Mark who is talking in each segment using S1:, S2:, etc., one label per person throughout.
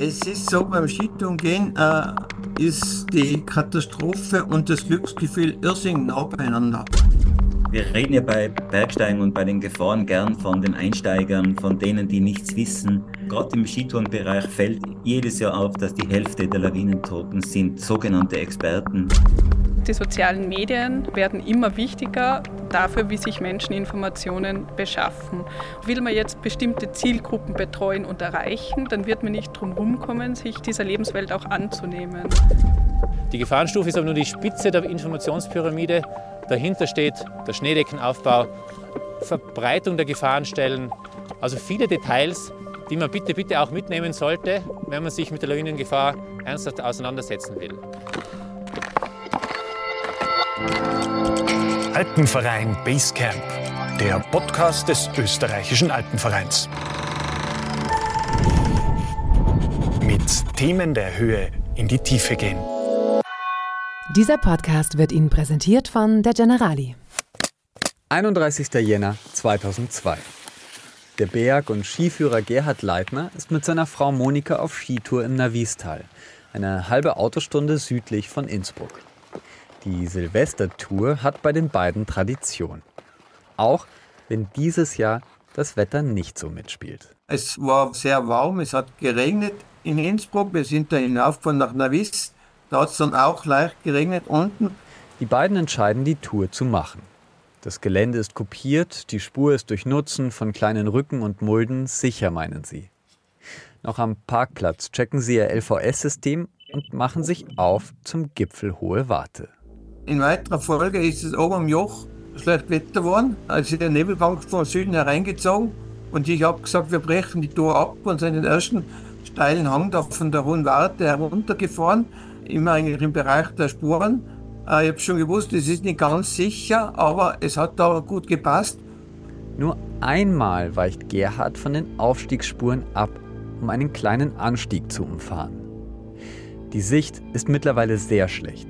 S1: Es ist so, beim Skitourengehen äh, ist die Katastrophe und das Glücksgefühl irrsinnig nah beieinander.
S2: Wir reden ja bei Bergsteigen und bei den Gefahren gern von den Einsteigern, von denen, die nichts wissen. Gerade im Skitourenbereich fällt jedes Jahr auf, dass die Hälfte der Lawinentoten sind sogenannte Experten.
S3: Die sozialen Medien werden immer wichtiger dafür, wie sich Menschen Informationen beschaffen. Will man jetzt bestimmte Zielgruppen betreuen und erreichen, dann wird man nicht drum kommen, sich dieser Lebenswelt auch anzunehmen.
S4: Die Gefahrenstufe ist aber nur die Spitze der Informationspyramide. Dahinter steht der Schneedeckenaufbau, Verbreitung der Gefahrenstellen, also viele Details, die man bitte, bitte auch mitnehmen sollte, wenn man sich mit der Lawinengefahr ernsthaft auseinandersetzen will.
S5: Alpenverein Basecamp, der Podcast des österreichischen Alpenvereins. Mit Themen der Höhe in die Tiefe gehen.
S6: Dieser Podcast wird Ihnen präsentiert von der Generali.
S7: 31. Jänner 2002. Der Berg- und Skiführer Gerhard Leitner ist mit seiner Frau Monika auf Skitour im Navistal, eine halbe Autostunde südlich von Innsbruck. Die Silvestertour hat bei den beiden Tradition. Auch wenn dieses Jahr das Wetter nicht so mitspielt.
S1: Es war sehr warm, es hat geregnet in Innsbruck. Wir sind da hinaufgefahren nach Navis. Da hat es dann auch leicht geregnet unten.
S7: Die beiden entscheiden, die Tour zu machen. Das Gelände ist kopiert, die Spur ist durch Nutzen von kleinen Rücken und Mulden sicher, meinen sie. Noch am Parkplatz checken sie ihr LVS-System und machen sich auf zum Gipfel Hohe Warte.
S1: In weiterer Folge ist es oben am Joch schlecht Wetter geworden. Also der Nebelbank von Süden hereingezogen. Und ich habe gesagt, wir brechen die Tour ab und sind den ersten steilen Hang da von der Hohen Warte heruntergefahren. Immer eigentlich im Bereich der Spuren. Äh, ich habe schon gewusst, es ist nicht ganz sicher, aber es hat da gut gepasst.
S7: Nur einmal weicht Gerhard von den Aufstiegsspuren ab, um einen kleinen Anstieg zu umfahren. Die Sicht ist mittlerweile sehr schlecht.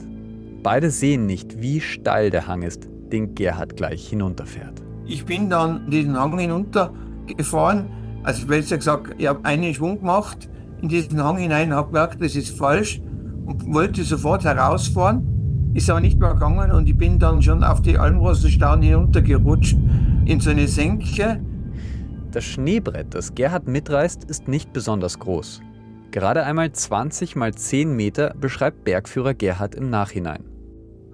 S7: Beide sehen nicht, wie steil der Hang ist, den Gerhard gleich hinunterfährt.
S1: Ich bin dann diesen Hang hinuntergefahren. Also besser gesagt, ich habe einen Schwung gemacht in diesen Hang hinein, habe gemerkt, das ist falsch und wollte sofort herausfahren. Ist aber nicht mehr gegangen und ich bin dann schon auf die Almrosenstauden hinuntergerutscht in so eine Senke.
S7: Das Schneebrett, das Gerhard mitreißt, ist nicht besonders groß. Gerade einmal 20 mal 10 Meter beschreibt Bergführer Gerhard im Nachhinein.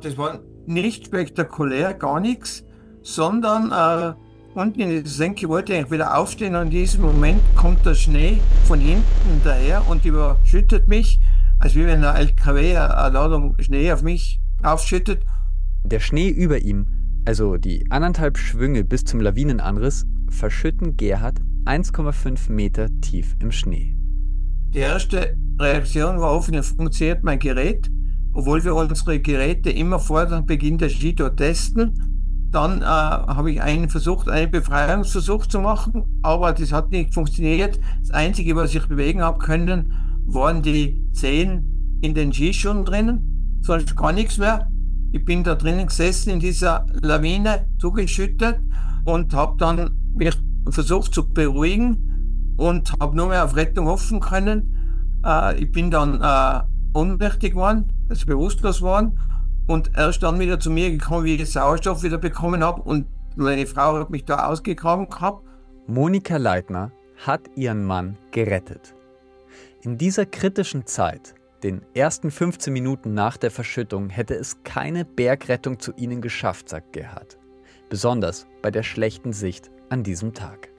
S1: Das war nicht spektakulär, gar nichts, sondern äh, unten in der Senke wollte ich wieder aufstehen und in diesem Moment kommt der Schnee von hinten daher und überschüttet mich, als wie wenn ein LKW eine Ladung Schnee auf mich aufschüttet.
S7: Der Schnee über ihm, also die anderthalb Schwünge bis zum Lawinenanriss, verschütten Gerhard 1,5 Meter tief im Schnee.
S1: Die erste Reaktion war hoffentlich funktioniert mein Gerät, obwohl wir unsere Geräte immer vor dem Beginn der Skitour testen. Dann äh, habe ich einen versucht, einen Befreiungsversuch zu machen, aber das hat nicht funktioniert. Das Einzige, was ich bewegen habe können, waren die Zehen in den Skischuhen drinnen, sonst gar nichts mehr. Ich bin da drinnen gesessen in dieser Lawine, zugeschüttet und habe dann mich versucht zu beruhigen und habe nur mehr auf Rettung hoffen können. Äh, ich bin dann äh, ohnmächtig geworden, also bewusstlos geworden und erst dann wieder zu mir gekommen, wie ich Sauerstoff wieder bekommen habe und meine Frau hat mich da ausgegraben gehabt.
S7: Monika Leitner hat ihren Mann gerettet. In dieser kritischen Zeit, den ersten 15 Minuten nach der Verschüttung, hätte es keine Bergrettung zu ihnen geschafft, sagt Gerhard. Besonders bei der schlechten Sicht an diesem Tag.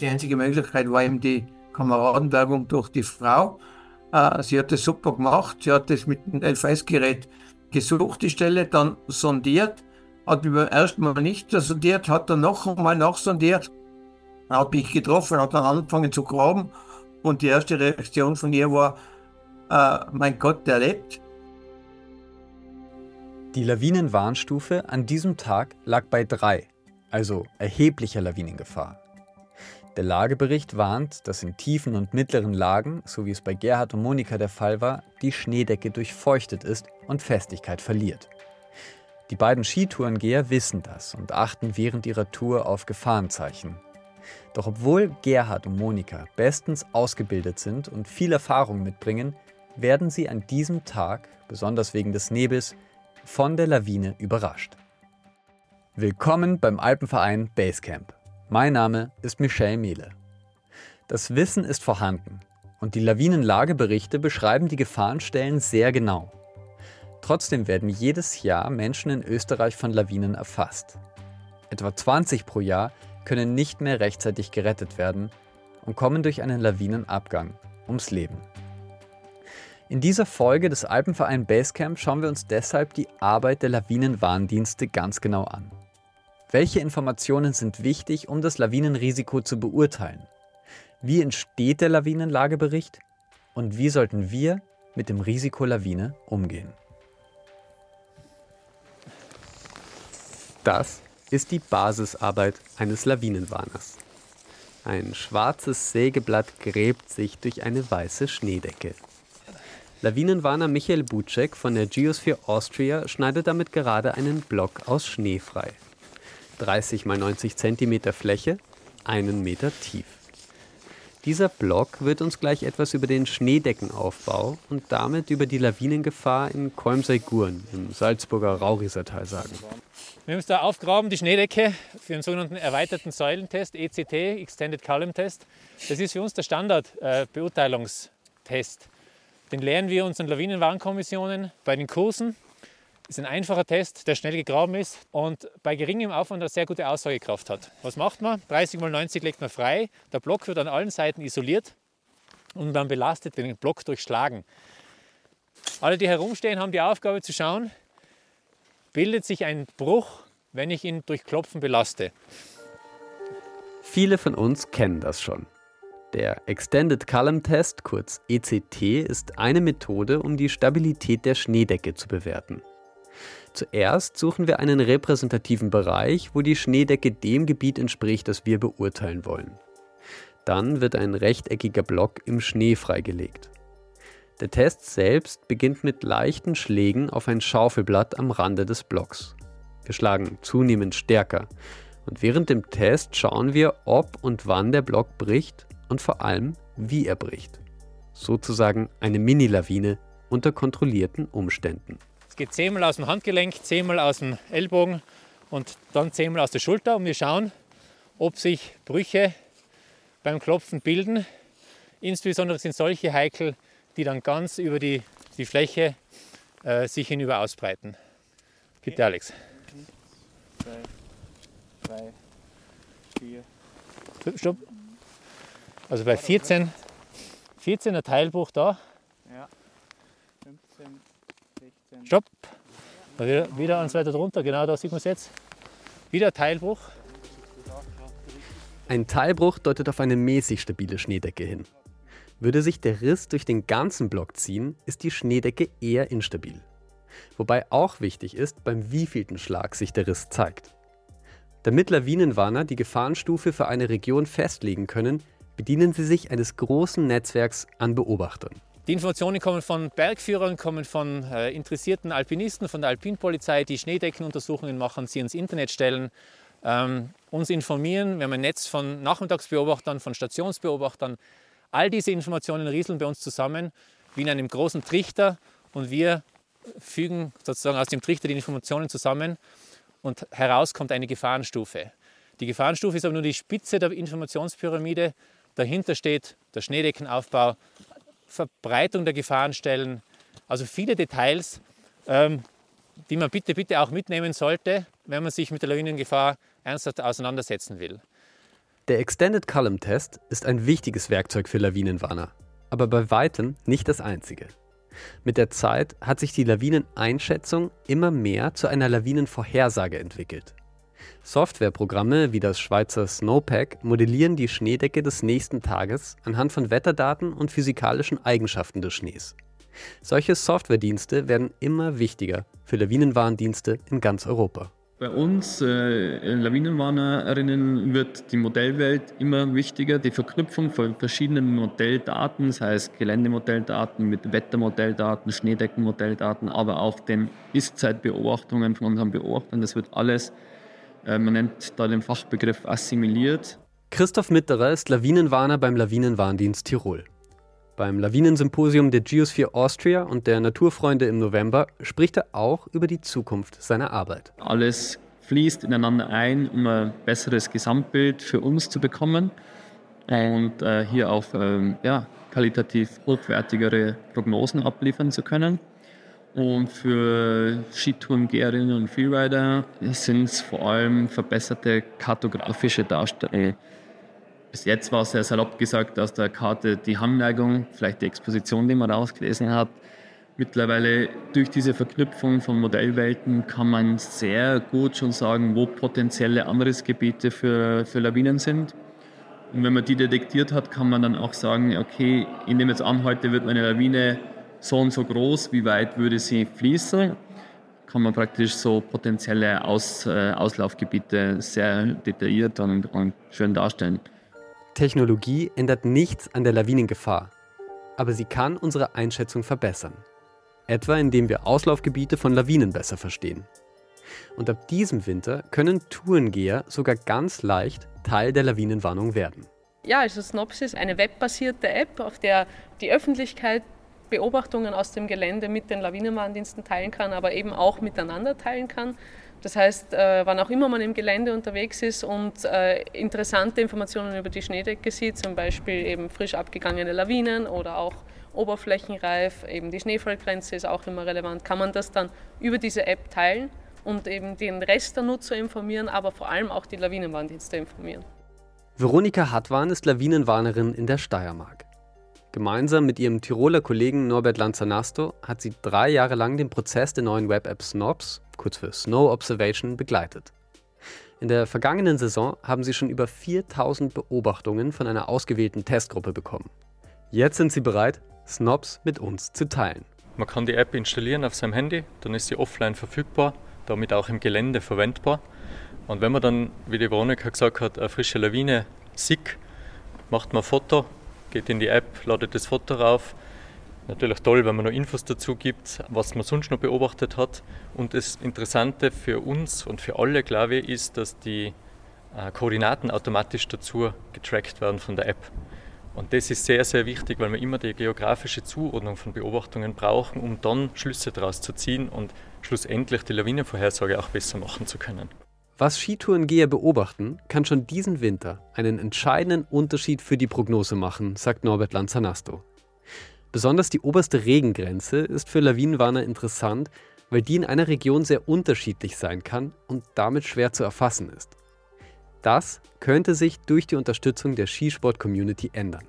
S1: Die einzige Möglichkeit war eben die Kameradenwerbung durch die Frau. Äh, sie hat das super gemacht. Sie hat das mit dem LVS-Gerät gesucht, die Stelle, dann sondiert, hat mich beim ersten Mal nicht sondiert, hat dann noch einmal nachsondiert, hat mich getroffen, hat dann angefangen zu graben und die erste Reaktion von ihr war, äh, mein Gott, der lebt.
S7: Die Lawinenwarnstufe an diesem Tag lag bei drei, also erheblicher Lawinengefahr. Der Lagebericht warnt, dass in tiefen und mittleren Lagen, so wie es bei Gerhard und Monika der Fall war, die Schneedecke durchfeuchtet ist und Festigkeit verliert. Die beiden Skitourengeher wissen das und achten während ihrer Tour auf Gefahrenzeichen. Doch obwohl Gerhard und Monika bestens ausgebildet sind und viel Erfahrung mitbringen, werden sie an diesem Tag, besonders wegen des Nebels, von der Lawine überrascht. Willkommen beim Alpenverein Basecamp. Mein Name ist Michel Mehle. Das Wissen ist vorhanden und die Lawinenlageberichte beschreiben die Gefahrenstellen sehr genau. Trotzdem werden jedes Jahr Menschen in Österreich von Lawinen erfasst. Etwa 20 pro Jahr können nicht mehr rechtzeitig gerettet werden und kommen durch einen Lawinenabgang ums Leben. In dieser Folge des Alpenverein Basecamp schauen wir uns deshalb die Arbeit der Lawinenwarndienste ganz genau an. Welche Informationen sind wichtig, um das Lawinenrisiko zu beurteilen? Wie entsteht der Lawinenlagebericht? Und wie sollten wir mit dem Risiko Lawine umgehen? Das ist die Basisarbeit eines Lawinenwarners. Ein schwarzes Sägeblatt gräbt sich durch eine weiße Schneedecke. Lawinenwarner Michael Buczek von der Geosphere Austria schneidet damit gerade einen Block aus Schnee frei. 30 x 90 cm Fläche, einen Meter tief. Dieser Block wird uns gleich etwas über den Schneedeckenaufbau und damit über die Lawinengefahr in Kolmsey-Guren im Salzburger Raurisertal sagen.
S4: Wir haben uns da aufgraben, die Schneedecke, für einen sogenannten erweiterten Säulentest, ECT, Extended Column Test. Das ist für uns der Standardbeurteilungstest. Äh, Den lehren wir unseren Lawinenwarnkommissionen bei den Kursen. Ist ein einfacher Test, der schnell gegraben ist und bei geringem Aufwand eine sehr gute Aussagekraft hat. Was macht man? 30 x 90 legt man frei, der Block wird an allen Seiten isoliert und dann belastet den Block durchschlagen. Alle, die herumstehen, haben die Aufgabe zu schauen, bildet sich ein Bruch, wenn ich ihn durch Klopfen belaste.
S7: Viele von uns kennen das schon. Der Extended Column Test, kurz ECT, ist eine Methode, um die Stabilität der Schneedecke zu bewerten. Zuerst suchen wir einen repräsentativen Bereich, wo die Schneedecke dem Gebiet entspricht, das wir beurteilen wollen. Dann wird ein rechteckiger Block im Schnee freigelegt. Der Test selbst beginnt mit leichten Schlägen auf ein Schaufelblatt am Rande des Blocks. Wir schlagen zunehmend stärker und während dem Test schauen wir, ob und wann der Block bricht und vor allem, wie er bricht. Sozusagen eine Mini-Lawine unter kontrollierten Umständen.
S4: Geht zehnmal aus dem Handgelenk, zehnmal aus dem Ellbogen und dann zehnmal aus der Schulter und wir schauen, ob sich Brüche beim Klopfen bilden. Insbesondere sind solche heikel, die dann ganz über die, die Fläche äh, sich hinüber ausbreiten. Bitte, Alex.
S8: Zwei, drei, vier.
S4: Stopp. Also bei 14, 14 ein Teilbruch da.
S8: Ja. 15, 16.
S4: Stopp. Wieder, wieder eins weiter drunter, genau da sieht man es jetzt. Wieder Teilbruch.
S7: Ein Teilbruch deutet auf eine mäßig stabile Schneedecke hin. Würde sich der Riss durch den ganzen Block ziehen, ist die Schneedecke eher instabil. Wobei auch wichtig ist, beim wievielten Schlag sich der Riss zeigt. Damit Lawinenwarner die Gefahrenstufe für eine Region festlegen können, bedienen sie sich eines großen Netzwerks an Beobachtern.
S4: Die Informationen kommen von Bergführern, kommen von äh, interessierten Alpinisten, von der Alpinpolizei, die Schneedeckenuntersuchungen machen, sie ins Internet stellen, ähm, uns informieren. Wir haben ein Netz von Nachmittagsbeobachtern, von Stationsbeobachtern. All diese Informationen rieseln bei uns zusammen wie in einem großen Trichter und wir fügen sozusagen aus dem Trichter die Informationen zusammen und heraus kommt eine Gefahrenstufe. Die Gefahrenstufe ist aber nur die Spitze der Informationspyramide. Dahinter steht der Schneedeckenaufbau, Verbreitung der Gefahrenstellen, also viele Details, ähm, die man bitte, bitte auch mitnehmen sollte, wenn man sich mit der Lawinengefahr ernsthaft auseinandersetzen will.
S7: Der Extended Column Test ist ein wichtiges Werkzeug für Lawinenwarner, aber bei weitem nicht das einzige. Mit der Zeit hat sich die Lawineneinschätzung immer mehr zu einer Lawinenvorhersage entwickelt. Softwareprogramme wie das Schweizer Snowpack modellieren die Schneedecke des nächsten Tages anhand von Wetterdaten und physikalischen Eigenschaften des Schnees. Solche Softwaredienste werden immer wichtiger für Lawinenwarndienste in ganz Europa.
S8: Bei uns äh, Lawinenwarnerinnen wird die Modellwelt immer wichtiger, die Verknüpfung von verschiedenen Modelldaten, das heißt Geländemodelldaten mit Wettermodelldaten, Schneedeckenmodelldaten, aber auch den Ist-Zeitbeobachtungen von unseren Beobachtern. Das wird alles, man nennt da den Fachbegriff assimiliert.
S7: Christoph Mitterer ist Lawinenwarner beim Lawinenwarndienst Tirol. Beim Lawinensymposium der Geosphere Austria und der Naturfreunde im November spricht er auch über die Zukunft seiner Arbeit.
S8: Alles fließt ineinander ein, um ein besseres Gesamtbild für uns zu bekommen und äh, hier auch ähm, ja, qualitativ hochwertigere Prognosen abliefern zu können. Und für Skitourengeherinnen und Freerider sind es vor allem verbesserte kartografische Darstellungen bis jetzt war es sehr salopp gesagt aus der Karte die Hangneigung, vielleicht die Exposition, die man rausgelesen hat. Mittlerweile durch diese Verknüpfung von Modellwelten kann man sehr gut schon sagen, wo potenzielle Anrissgebiete für, für Lawinen sind. Und wenn man die detektiert hat, kann man dann auch sagen, okay, ich nehme jetzt an, heute wird meine Lawine so und so groß, wie weit würde sie fließen? Kann man praktisch so potenzielle Aus, äh, Auslaufgebiete sehr detailliert und, und schön darstellen.
S7: Technologie ändert nichts an der Lawinengefahr, aber sie kann unsere Einschätzung verbessern. Etwa indem wir Auslaufgebiete von Lawinen besser verstehen. Und ab diesem Winter können Tourengeher sogar ganz leicht Teil der Lawinenwarnung werden.
S3: Ja, also Snops ist eine webbasierte App, auf der die Öffentlichkeit Beobachtungen aus dem Gelände mit den Lawinenwarndiensten teilen kann, aber eben auch miteinander teilen kann. Das heißt, äh, wann auch immer man im Gelände unterwegs ist und äh, interessante Informationen über die Schneedecke sieht, zum Beispiel eben frisch abgegangene Lawinen oder auch oberflächenreif, eben die Schneefallgrenze ist auch immer relevant, kann man das dann über diese App teilen und eben den Rest der Nutzer informieren, aber vor allem auch die Lawinenwarndienste informieren.
S7: Veronika Hartwahn ist Lawinenwarnerin in der Steiermark. Gemeinsam mit ihrem Tiroler Kollegen Norbert Lanzanasto hat sie drei Jahre lang den Prozess der neuen Web-App Snobs, kurz für Snow Observation, begleitet. In der vergangenen Saison haben sie schon über 4000 Beobachtungen von einer ausgewählten Testgruppe bekommen. Jetzt sind sie bereit, Snobs mit uns zu teilen.
S9: Man kann die App installieren auf seinem Handy, dann ist sie offline verfügbar, damit auch im Gelände verwendbar. Und wenn man dann, wie die Veronika gesagt hat, eine frische Lawine sieht, macht man ein Foto geht in die App, ladet das Foto rauf. Natürlich toll, wenn man noch Infos dazu gibt, was man sonst noch beobachtet hat. Und das Interessante für uns und für alle, glaube ich, ist, dass die äh, Koordinaten automatisch dazu getrackt werden von der App. Und das ist sehr, sehr wichtig, weil wir immer die geografische Zuordnung von Beobachtungen brauchen, um dann Schlüsse daraus zu ziehen und schlussendlich die Lawinenvorhersage auch besser machen zu können.
S7: Was Skitourengeher beobachten, kann schon diesen Winter einen entscheidenden Unterschied für die Prognose machen, sagt Norbert Lanzanasto. Besonders die oberste Regengrenze ist für Lawinenwarner interessant, weil die in einer Region sehr unterschiedlich sein kann und damit schwer zu erfassen ist. Das könnte sich durch die Unterstützung der Skisport-Community ändern.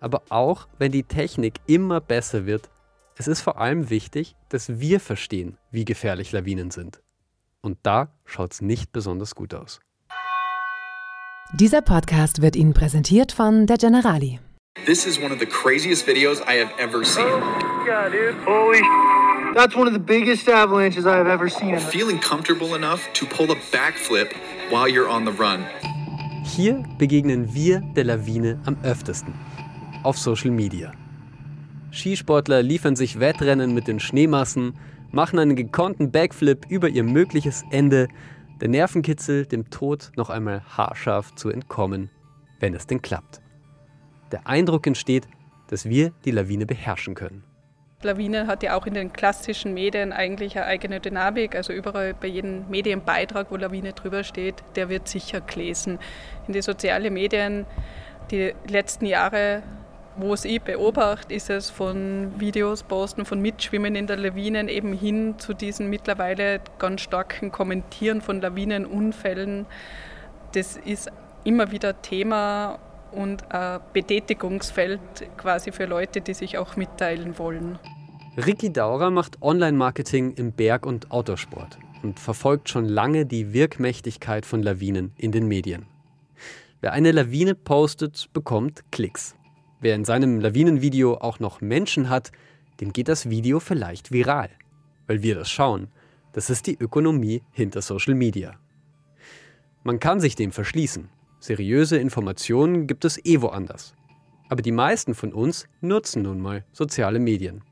S7: Aber auch wenn die Technik immer besser wird, es ist vor allem wichtig, dass wir verstehen, wie gefährlich Lawinen sind. Und da schaut es nicht besonders gut aus.
S6: Dieser Podcast wird Ihnen präsentiert von der Generali.
S10: This is one of the craziest videos I have ever seen.
S11: Oh, yeah, dude. Holy That's one of the biggest avalanches I have ever seen.
S10: Feeling comfortable enough to pull a backflip while you're on the run.
S7: Hier begegnen wir der Lawine am öftesten. Auf Social Media. Skisportler liefern sich Wettrennen mit den Schneemassen, machen einen gekonnten Backflip über ihr mögliches Ende, der Nervenkitzel, dem Tod noch einmal haarscharf zu entkommen, wenn es denn klappt. Der Eindruck entsteht, dass wir die Lawine beherrschen können.
S3: Lawine hat ja auch in den klassischen Medien eigentlich eine eigene Dynamik. Also überall bei jedem Medienbeitrag, wo Lawine drüber steht, der wird sicher gelesen. In die sozialen Medien die letzten Jahre wo es ich beobachte, ist es von Videos posten, von Mitschwimmen in der Lawinen eben hin zu diesen mittlerweile ganz starken Kommentieren von Lawinenunfällen. Das ist immer wieder Thema und ein Betätigungsfeld quasi für Leute, die sich auch mitteilen wollen.
S7: Ricky Daurer macht Online-Marketing im Berg- und Outdoorsport und verfolgt schon lange die Wirkmächtigkeit von Lawinen in den Medien. Wer eine Lawine postet, bekommt Klicks. Wer in seinem Lawinenvideo auch noch Menschen hat, dem geht das Video vielleicht viral. Weil wir das schauen. Das ist die Ökonomie hinter Social Media. Man kann sich dem verschließen. Seriöse Informationen gibt es eh woanders. Aber die meisten von uns nutzen nun mal soziale Medien.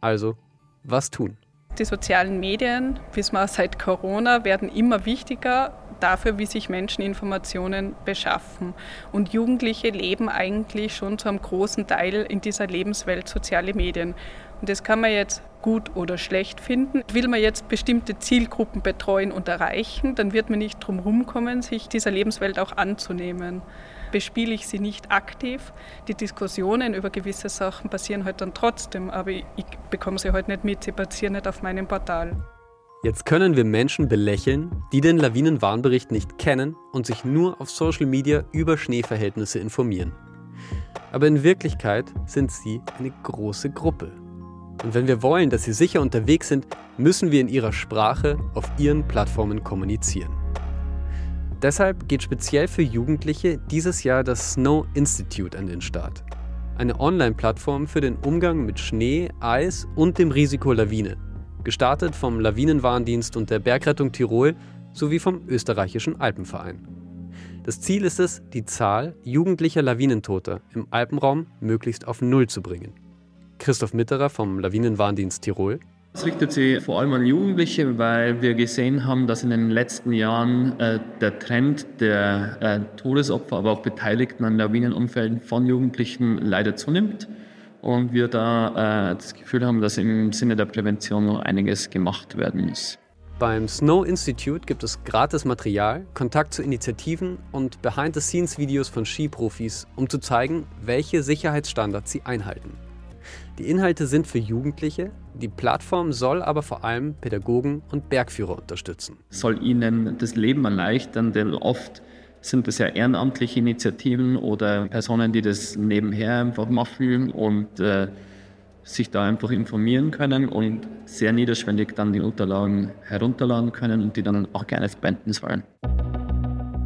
S7: Also, was tun?
S3: Die sozialen Medien, wissen wir seit Corona, werden immer wichtiger dafür, wie sich Menschen Informationen beschaffen. Und Jugendliche leben eigentlich schon zu einem großen Teil in dieser Lebenswelt soziale Medien. Und das kann man jetzt gut oder schlecht finden. Will man jetzt bestimmte Zielgruppen betreuen und erreichen, dann wird man nicht drum rumkommen, sich dieser Lebenswelt auch anzunehmen. Bespiele ich sie nicht aktiv, die Diskussionen über gewisse Sachen passieren halt dann trotzdem, aber ich bekomme sie halt nicht mit, sie passieren nicht auf meinem Portal.
S7: Jetzt können wir Menschen belächeln, die den Lawinenwarnbericht nicht kennen und sich nur auf Social Media über Schneeverhältnisse informieren. Aber in Wirklichkeit sind sie eine große Gruppe. Und wenn wir wollen, dass sie sicher unterwegs sind, müssen wir in ihrer Sprache auf ihren Plattformen kommunizieren. Deshalb geht speziell für Jugendliche dieses Jahr das Snow Institute an den Start. Eine Online-Plattform für den Umgang mit Schnee, Eis und dem Risiko Lawine gestartet vom Lawinenwarndienst und der Bergrettung Tirol sowie vom österreichischen Alpenverein. Das Ziel ist es, die Zahl jugendlicher Lawinentoter im Alpenraum möglichst auf Null zu bringen. Christoph Mitterer vom Lawinenwarndienst Tirol.
S8: Es richtet sich vor allem an Jugendliche, weil wir gesehen haben, dass in den letzten Jahren äh, der Trend der äh, Todesopfer, aber auch Beteiligten an Lawinenunfällen von Jugendlichen leider zunimmt und wir da äh, das Gefühl haben, dass im Sinne der Prävention noch einiges gemacht werden muss.
S7: Beim Snow Institute gibt es gratis Material, Kontakt zu Initiativen und Behind-the-Scenes-Videos von Skiprofis, um zu zeigen, welche Sicherheitsstandards sie einhalten. Die Inhalte sind für Jugendliche, die Plattform soll aber vor allem Pädagogen und Bergführer unterstützen.
S8: Soll ihnen das Leben erleichtern, denn oft sind das ja ehrenamtliche Initiativen oder Personen, die das nebenher einfach machen und äh, sich da einfach informieren können und sehr niederschwellig dann die Unterlagen herunterladen können und die dann auch gerne spenden sollen.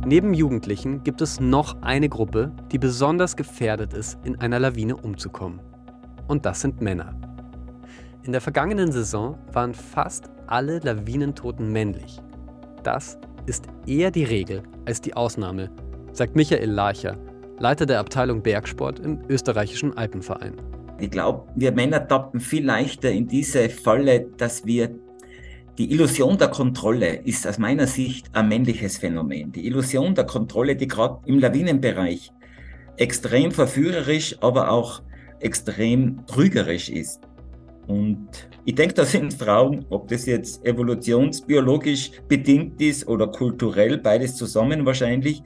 S7: Neben Jugendlichen gibt es noch eine Gruppe, die besonders gefährdet ist, in einer Lawine umzukommen. Und das sind Männer. In der vergangenen Saison waren fast alle Lawinentoten männlich. Das ist eher die Regel als die Ausnahme, sagt Michael Larcher, Leiter der Abteilung Bergsport im österreichischen Alpenverein.
S2: Ich glaube, wir Männer tappen viel leichter in diese Falle, dass wir die Illusion der Kontrolle ist aus meiner Sicht ein männliches Phänomen. Die Illusion der Kontrolle, die gerade im Lawinenbereich extrem verführerisch, aber auch extrem trügerisch ist. Und ich denke, da sind Frauen, ob das jetzt evolutionsbiologisch bedingt ist oder kulturell, beides zusammen wahrscheinlich,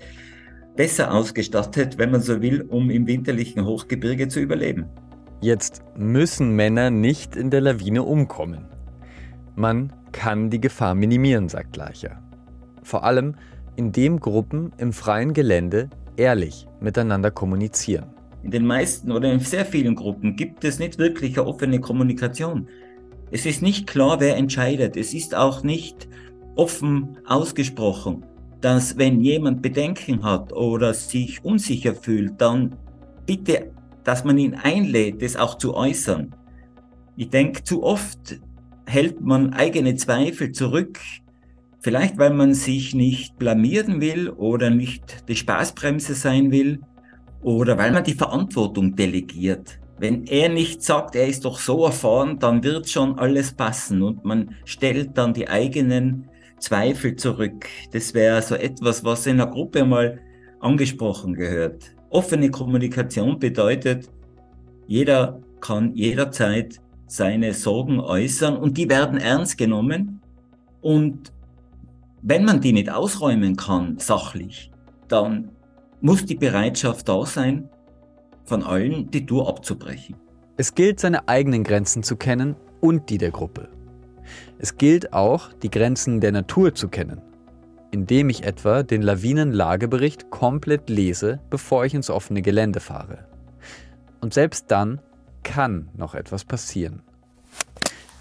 S2: besser ausgestattet, wenn man so will, um im winterlichen Hochgebirge zu überleben.
S7: Jetzt müssen Männer nicht in der Lawine umkommen. Man kann die Gefahr minimieren, sagt Larcher. Vor allem, indem Gruppen im freien Gelände ehrlich miteinander kommunizieren.
S2: In den meisten oder in sehr vielen Gruppen gibt es nicht wirklich eine offene Kommunikation. Es ist nicht klar, wer entscheidet. Es ist auch nicht offen ausgesprochen, dass wenn jemand Bedenken hat oder sich unsicher fühlt, dann bitte, dass man ihn einlädt, das auch zu äußern. Ich denke, zu oft hält man eigene Zweifel zurück, vielleicht weil man sich nicht blamieren will oder nicht die Spaßbremse sein will oder weil man die Verantwortung delegiert. Wenn er nicht sagt, er ist doch so erfahren, dann wird schon alles passen und man stellt dann die eigenen Zweifel zurück. Das wäre so etwas, was in der Gruppe mal angesprochen gehört. Offene Kommunikation bedeutet, jeder kann jederzeit seine Sorgen äußern und die werden ernst genommen. Und wenn man die nicht ausräumen kann, sachlich, dann muss die Bereitschaft da sein, von allen die Tour abzubrechen.
S7: Es gilt, seine eigenen Grenzen zu kennen und die der Gruppe. Es gilt auch, die Grenzen der Natur zu kennen, indem ich etwa den Lawinenlagebericht komplett lese, bevor ich ins offene Gelände fahre. Und selbst dann kann noch etwas passieren.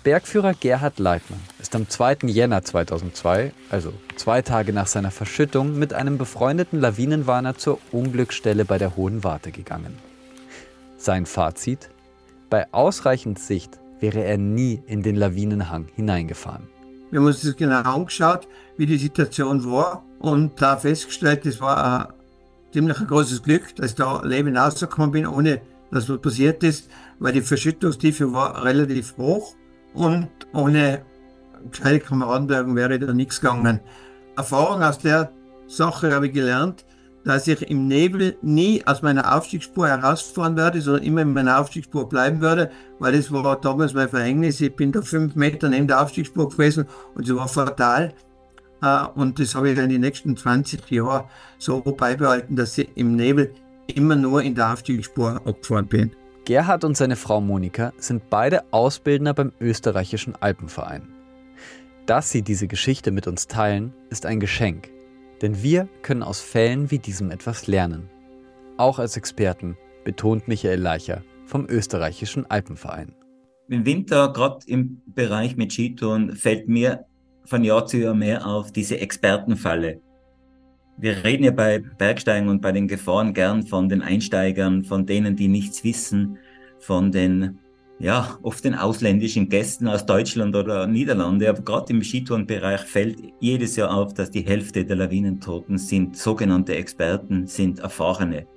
S7: Bergführer Gerhard Leitner ist am 2. Jänner 2002, also zwei Tage nach seiner Verschüttung, mit einem befreundeten Lawinenwarner zur Unglücksstelle bei der Hohen Warte gegangen. Sein Fazit? Bei ausreichend Sicht wäre er nie in den Lawinenhang hineingefahren.
S1: Wir haben uns das genau angeschaut, wie die Situation war und da festgestellt, es war ein ziemlich großes Glück, dass ich da Leben rausgekommen bin, ohne dass was passiert ist, weil die Verschüttungstiefe war relativ hoch und ohne gescheite Kameraden wären, wäre da nichts gegangen. Erfahrung aus der Sache habe ich gelernt, dass ich im Nebel nie aus meiner Aufstiegsspur herausfahren werde, sondern immer in meiner Aufstiegsspur bleiben werde, weil das war damals mein Verhängnis. Ich bin da fünf Meter neben der Aufstiegsspur gewesen und sie war fatal. Äh, und das habe ich in den nächsten 20 Jahren so beibehalten, dass ich im Nebel immer nur in der Aufstiegsspur abgefahren bin.
S7: Gerhard und seine Frau Monika sind beide Ausbildner beim österreichischen Alpenverein. Dass sie diese Geschichte mit uns teilen, ist ein Geschenk. Denn wir können aus Fällen wie diesem etwas lernen. Auch als Experten, betont Michael Leicher vom österreichischen Alpenverein.
S2: Im Winter, gerade im Bereich mit Skitouren, fällt mir von Jahr zu Jahr mehr auf diese Expertenfalle. Wir reden ja bei Bergsteigen und bei den Gefahren gern von den Einsteigern, von denen, die nichts wissen, von den ja, oft den ausländischen Gästen aus Deutschland oder Niederlande. Aber gerade im Skitourenbereich fällt jedes Jahr auf, dass die Hälfte der Lawinentoten sind sogenannte Experten, sind Erfahrene,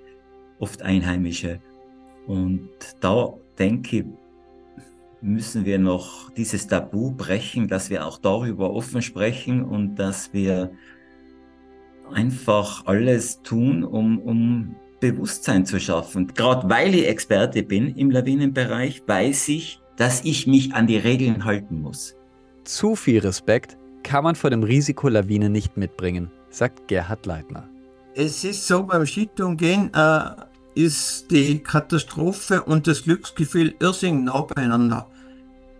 S2: oft Einheimische. Und da denke ich, müssen wir noch dieses Tabu brechen, dass wir auch darüber offen sprechen und dass wir einfach alles tun, um, um Bewusstsein zu schaffen. Gerade weil ich Experte bin im Lawinenbereich, weiß ich, dass ich mich an die Regeln halten muss.
S7: Zu viel Respekt kann man vor dem Risiko Lawine nicht mitbringen, sagt Gerhard Leitner.
S1: Es ist so, beim Skitourengehen äh, ist die Katastrophe und das Glücksgefühl irrsinnig nah beieinander.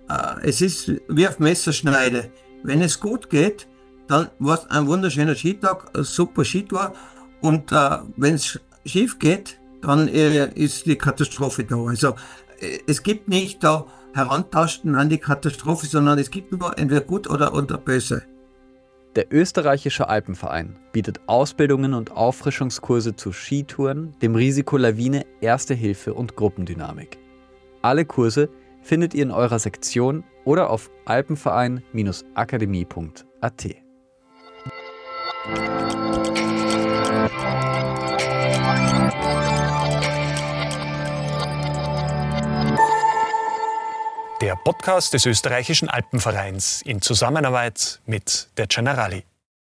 S1: Äh, es ist wie auf Messerschneide. Wenn es gut geht, dann war es ein wunderschöner Skitag, ein super Skitour. Und äh, wenn es schief geht, dann äh, ist die Katastrophe da. Also äh, es gibt nicht da Herantasten an die Katastrophe, sondern es gibt nur entweder gut oder, oder böse.
S7: Der österreichische Alpenverein bietet Ausbildungen und Auffrischungskurse zu Skitouren, dem Risiko Lawine, Erste Hilfe und Gruppendynamik. Alle Kurse findet ihr in eurer Sektion oder auf alpenverein-akademie.at.
S5: Der Podcast des österreichischen Alpenvereins in Zusammenarbeit mit der Generali.